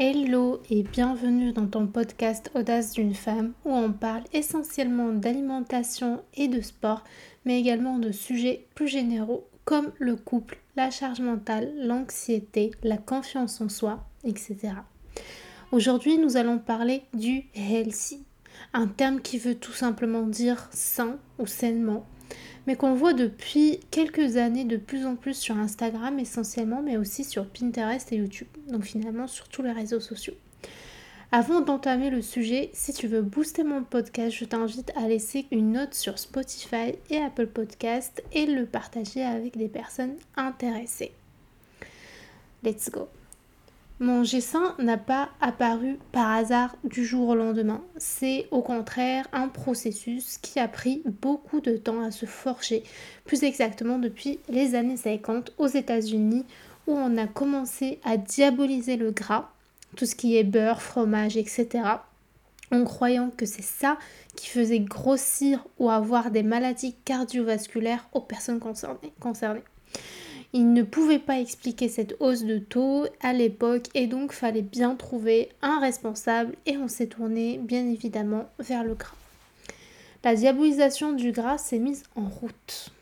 Hello et bienvenue dans ton podcast Audace d'une femme où on parle essentiellement d'alimentation et de sport, mais également de sujets plus généraux comme le couple, la charge mentale, l'anxiété, la confiance en soi, etc. Aujourd'hui, nous allons parler du healthy, un terme qui veut tout simplement dire sain ou sainement mais qu'on voit depuis quelques années de plus en plus sur Instagram essentiellement, mais aussi sur Pinterest et YouTube. Donc finalement sur tous les réseaux sociaux. Avant d'entamer le sujet, si tu veux booster mon podcast, je t'invite à laisser une note sur Spotify et Apple Podcast et le partager avec des personnes intéressées. Let's go. Manger sain n'a pas apparu par hasard du jour au lendemain. C'est au contraire un processus qui a pris beaucoup de temps à se forger, plus exactement depuis les années 50 aux États-Unis où on a commencé à diaboliser le gras, tout ce qui est beurre, fromage, etc. en croyant que c'est ça qui faisait grossir ou avoir des maladies cardiovasculaires aux personnes concernées. Il ne pouvait pas expliquer cette hausse de taux à l'époque et donc fallait bien trouver un responsable et on s'est tourné bien évidemment vers le gras. La diabolisation du gras s'est mise en route.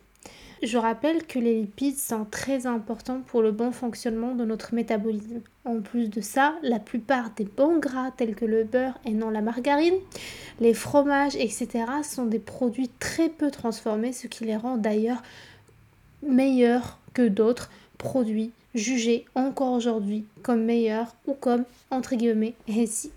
Je rappelle que les lipides sont très importants pour le bon fonctionnement de notre métabolisme. En plus de ça, la plupart des bons gras tels que le beurre et non la margarine, les fromages, etc. sont des produits très peu transformés, ce qui les rend d'ailleurs meilleurs que d'autres produits jugés encore aujourd'hui comme meilleurs ou comme entre guillemets healthy.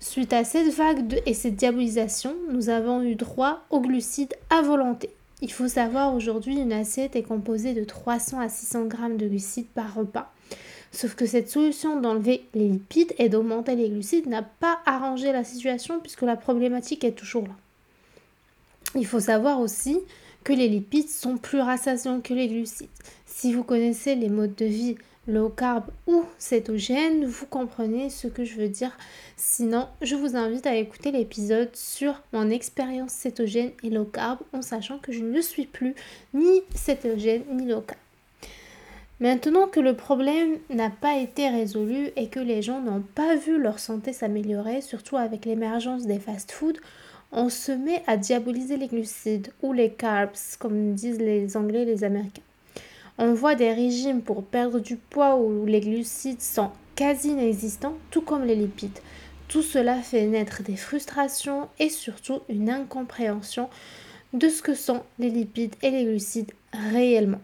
Suite à cette vague et cette diabolisation, nous avons eu droit aux glucides à volonté. Il faut savoir aujourd'hui une assiette est composée de 300 à 600 grammes de glucides par repas. Sauf que cette solution d'enlever les lipides et d'augmenter les glucides n'a pas arrangé la situation puisque la problématique est toujours là. Il faut savoir aussi que les lipides sont plus rassasiants que les glucides. Si vous connaissez les modes de vie low carb ou cétogène, vous comprenez ce que je veux dire. Sinon, je vous invite à écouter l'épisode sur mon expérience cétogène et low carb en sachant que je ne suis plus ni cétogène ni low carb. Maintenant que le problème n'a pas été résolu et que les gens n'ont pas vu leur santé s'améliorer, surtout avec l'émergence des fast-foods, on se met à diaboliser les glucides ou les carbs, comme disent les Anglais et les Américains. On voit des régimes pour perdre du poids où les glucides sont quasi inexistants, tout comme les lipides. Tout cela fait naître des frustrations et surtout une incompréhension de ce que sont les lipides et les glucides réellement.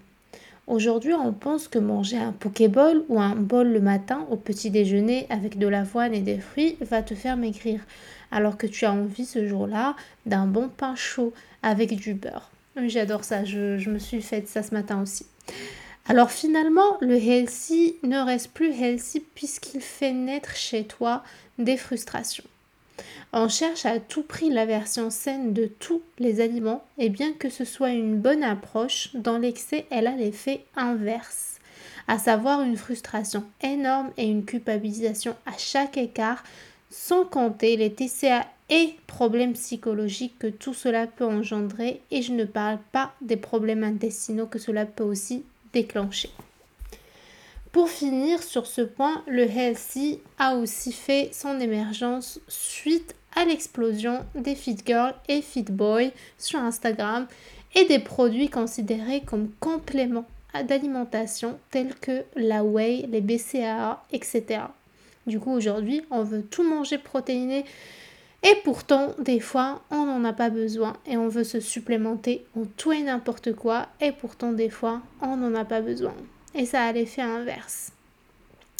Aujourd'hui, on pense que manger un pokéball ou un bol le matin au petit déjeuner avec de l'avoine et des fruits va te faire maigrir, alors que tu as envie ce jour-là d'un bon pain chaud avec du beurre. J'adore ça, je, me suis fait ça ce matin aussi. Alors finalement, le healthy ne reste plus healthy puisqu'il fait naître chez toi des frustrations. On cherche à tout prix la version saine de tous les aliments et bien que ce soit une bonne approche, dans l'excès, elle a l'effet inverse, à savoir une frustration énorme et une culpabilisation à chaque écart, sans compter les TCA et problèmes psychologiques que tout cela peut engendrer et je ne parle pas des problèmes intestinaux que cela peut aussi déclencher. Pour finir sur ce point, le healthy a aussi fait son émergence suite à l'explosion des fit girls et fit boys sur Instagram et des produits considérés comme compléments d'alimentation tels que la whey, les BCAA, etc. Du coup, aujourd'hui, on veut tout manger protéiné et pourtant, des fois, on n'en a pas besoin et on veut se supplémenter en tout et n'importe quoi et pourtant, des fois, on n'en a pas besoin et ça a l'effet inverse.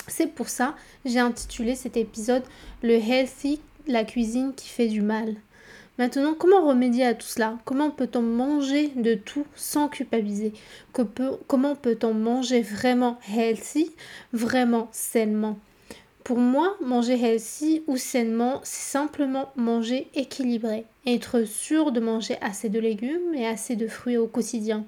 C'est pour ça j'ai intitulé cet épisode Le Healthy, la cuisine qui fait du mal. Maintenant, comment remédier à tout cela? Comment peut-on manger de tout sans culpabiliser? Comment peut-on manger vraiment healthy, vraiment sainement? Pour moi, manger healthy ou sainement, c'est simplement manger équilibré. Être sûr de manger assez de légumes et assez de fruits au quotidien.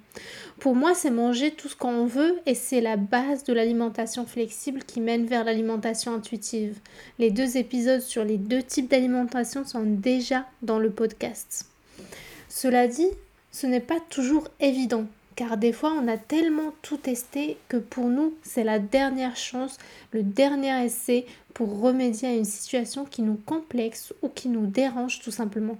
Pour moi, c'est manger tout ce qu'on veut et c'est la base de l'alimentation flexible qui mène vers l'alimentation intuitive. Les deux épisodes sur les deux types d'alimentation sont déjà dans le podcast. Cela dit, ce n'est pas toujours évident car des fois on a tellement tout testé que pour nous c'est la dernière chance, le dernier essai pour remédier à une situation qui nous complexe ou qui nous dérange tout simplement.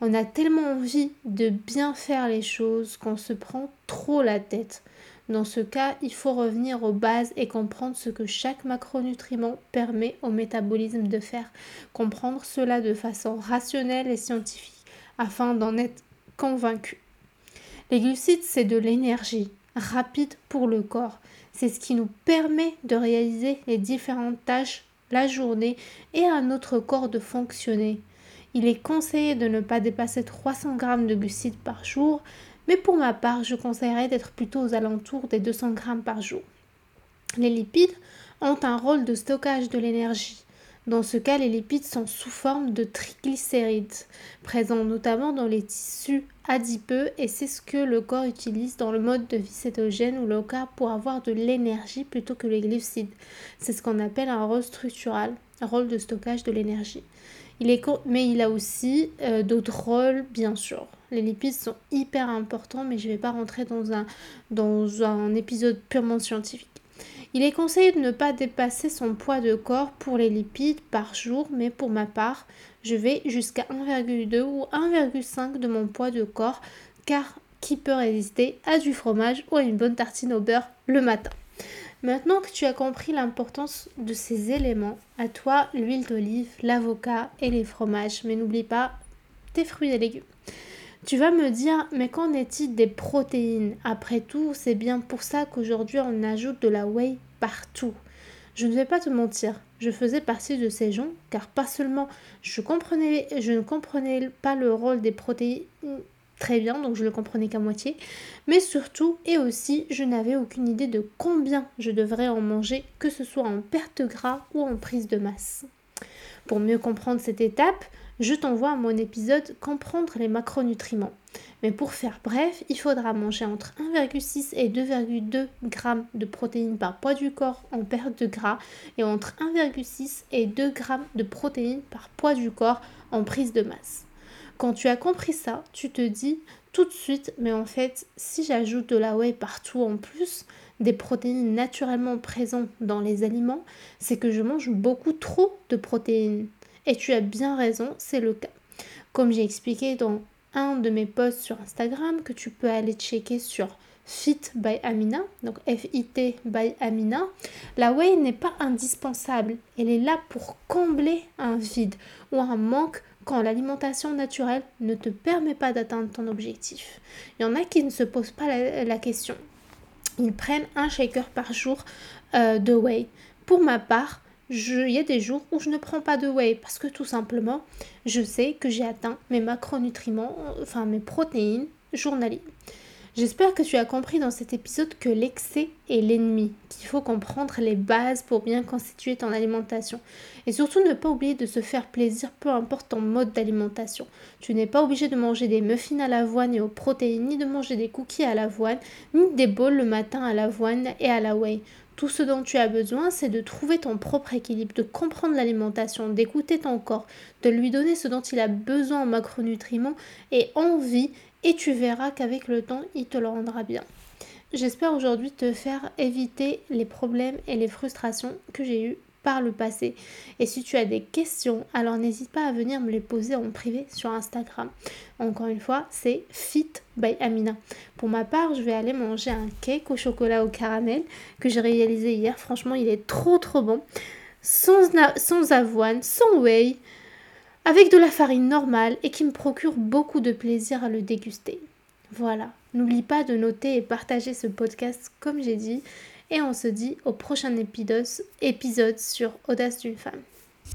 On a tellement envie de bien faire les choses qu'on se prend trop la tête. Dans ce cas, il faut revenir aux bases et comprendre ce que chaque macronutriment permet au métabolisme de faire. Comprendre cela de façon rationnelle et scientifique afin d'en être convaincu. Les glucides, c'est de l'énergie rapide pour le corps. C'est ce qui nous permet de réaliser les différentes tâches la journée et à notre corps de fonctionner. Il est conseillé de ne pas dépasser 300 g de glucides par jour, mais pour ma part, je conseillerais d'être plutôt aux alentours des 200 g par jour. Les lipides ont un rôle de stockage de l'énergie. Dans ce cas, les lipides sont sous forme de triglycérides, présents notamment dans les tissus adipeux et c'est ce que le corps utilise dans le mode de vie cétogène ou low pour avoir de l'énergie plutôt que les glucides. C'est ce qu'on appelle un rôle structural, un rôle de stockage de l'énergie. Il est mais il a aussi euh, d'autres rôles, bien sûr. Les lipides sont hyper importants, mais je ne vais pas rentrer dans un, dans un épisode purement scientifique. Il est conseillé de ne pas dépasser son poids de corps pour les lipides par jour, mais pour ma part, je vais jusqu'à 1,2 ou 1,5 de mon poids de corps, car qui peut résister à du fromage ou à une bonne tartine au beurre le matin. Maintenant que tu as compris l'importance de ces éléments, à toi l'huile d'olive, l'avocat et les fromages, mais n'oublie pas tes fruits et légumes. Tu vas me dire, mais qu'en est-il des protéines? Après tout, c'est bien pour ça qu'aujourd'hui on ajoute de la whey partout. Je ne vais pas te mentir, je faisais partie de ces gens, car pas seulement je, comprenais, je ne comprenais pas le rôle des protéines très bien, donc je le comprenais qu'à moitié, mais surtout et aussi je n'avais aucune idée de combien je devrais en manger, que ce soit en perte de gras ou en prise de masse. Pour mieux comprendre cette étape, je t'envoie mon épisode Comprendre les macronutriments. Mais pour faire bref, il faudra manger entre 1,6 et 2,2 g de protéines par poids du corps en perte de gras et entre 1,6 et 2 g de protéines par poids du corps en prise de masse. Quand tu as compris ça, tu te dis tout de suite, mais en fait, si j'ajoute de la whey partout en plus, des protéines naturellement présentes dans les aliments, c'est que je mange beaucoup trop de protéines. Et tu as bien raison, c'est le cas. Comme j'ai expliqué dans un de mes posts sur Instagram que tu peux aller checker sur Fit by Amina, donc F-I-T by Amina, la whey n'est pas indispensable. Elle est là pour combler un vide ou un manque quand l'alimentation naturelle ne te permet pas d'atteindre ton objectif. Il y en a qui ne se posent pas la, question. Ils prennent un shaker par jour euh, de whey. Pour ma part, il y a des jours où je ne prends pas de whey parce que tout simplement, je sais que j'ai atteint mes macronutriments, enfin mes protéines journalières. J'espère que tu as compris dans cet épisode que l'excès est l'ennemi, qu'il faut comprendre les bases pour bien constituer ton alimentation. Et surtout ne pas oublier de se faire plaisir, peu importe ton mode d'alimentation. Tu n'es pas obligé de manger des muffins à l'avoine et aux protéines, ni de manger des cookies à l'avoine, ni des bols le matin à l'avoine et à la whey. Tout ce dont tu as besoin, c'est de trouver ton propre équilibre, de comprendre l'alimentation, d'écouter ton corps, de lui donner ce dont il a besoin en macronutriments et envie et tu verras qu'avec le temps, il te le rendra bien. J'espère aujourd'hui te faire éviter les problèmes et les frustrations que j'ai eues par le passé. Et si tu as des questions, alors n'hésite pas à venir me les poser en privé sur Instagram. Encore une fois, c'est Fit by Amina. Pour ma part, je vais aller manger un cake au chocolat au caramel que j'ai réalisé hier. Franchement, il est trop trop bon. Sans, sans avoine, sans whey avec de la farine normale et qui me procure beaucoup de plaisir à le déguster. Voilà, n'oublie pas de noter et partager ce podcast comme j'ai dit et on se dit au prochain épisode, sur Audace d'une femme.